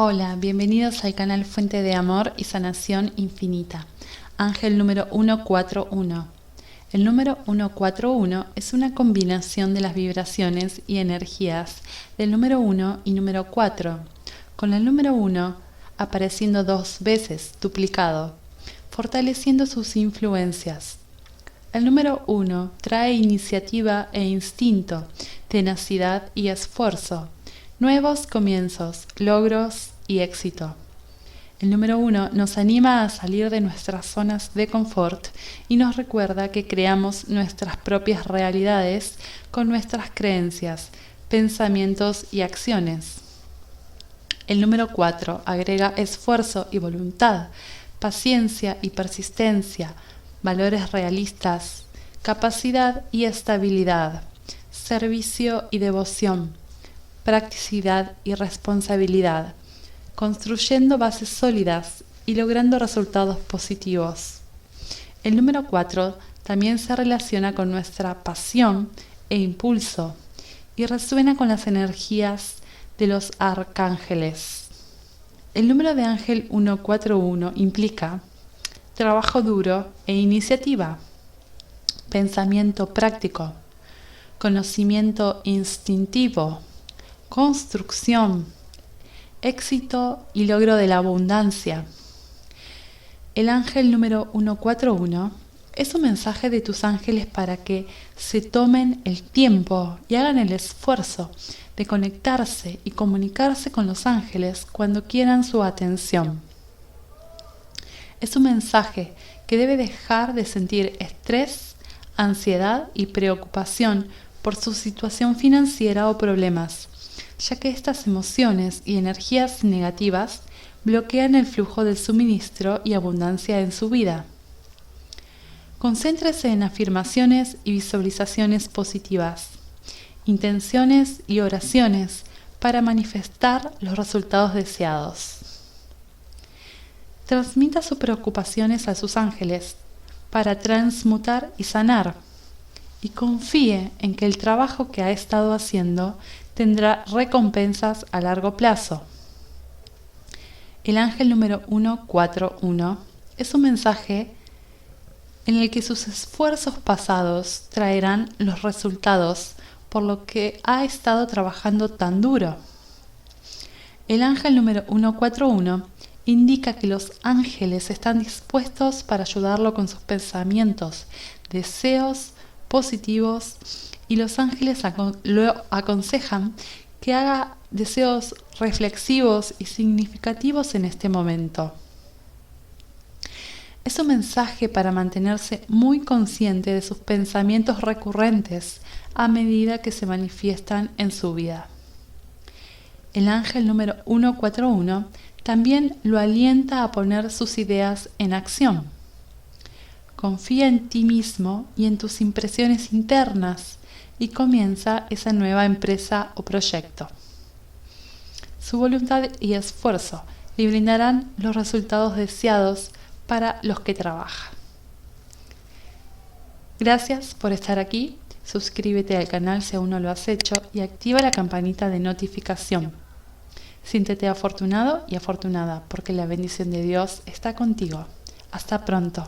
Hola, bienvenidos al canal Fuente de Amor y Sanación Infinita. Ángel número 141. El número 141 es una combinación de las vibraciones y energías del número 1 y número 4, con el número 1 apareciendo dos veces duplicado, fortaleciendo sus influencias. El número 1 trae iniciativa e instinto, tenacidad y esfuerzo, nuevos comienzos, logros y éxito. El número uno nos anima a salir de nuestras zonas de confort y nos recuerda que creamos nuestras propias realidades con nuestras creencias, pensamientos y acciones. El número cuatro agrega esfuerzo y voluntad, paciencia y persistencia, valores realistas, capacidad y estabilidad, servicio y devoción, practicidad y responsabilidad construyendo bases sólidas y logrando resultados positivos. El número 4 también se relaciona con nuestra pasión e impulso y resuena con las energías de los arcángeles. El número de ángel 141 implica trabajo duro e iniciativa, pensamiento práctico, conocimiento instintivo, construcción, éxito y logro de la abundancia. El ángel número 141 es un mensaje de tus ángeles para que se tomen el tiempo y hagan el esfuerzo de conectarse y comunicarse con los ángeles cuando quieran su atención. Es un mensaje que debe dejar de sentir estrés, ansiedad y preocupación por su situación financiera o problemas ya que estas emociones y energías negativas bloquean el flujo del suministro y abundancia en su vida. Concéntrese en afirmaciones y visualizaciones positivas, intenciones y oraciones para manifestar los resultados deseados. Transmita sus preocupaciones a sus ángeles para transmutar y sanar y confíe en que el trabajo que ha estado haciendo tendrá recompensas a largo plazo. El ángel número 141 es un mensaje en el que sus esfuerzos pasados traerán los resultados por lo que ha estado trabajando tan duro. El ángel número 141 indica que los ángeles están dispuestos para ayudarlo con sus pensamientos, deseos positivos y los ángeles lo aconsejan que haga deseos reflexivos y significativos en este momento. Es un mensaje para mantenerse muy consciente de sus pensamientos recurrentes a medida que se manifiestan en su vida. El ángel número 141 también lo alienta a poner sus ideas en acción. Confía en ti mismo y en tus impresiones internas y comienza esa nueva empresa o proyecto. Su voluntad y esfuerzo le brindarán los resultados deseados para los que trabajan. Gracias por estar aquí. Suscríbete al canal si aún no lo has hecho y activa la campanita de notificación. Siéntete afortunado y afortunada porque la bendición de Dios está contigo. Hasta pronto.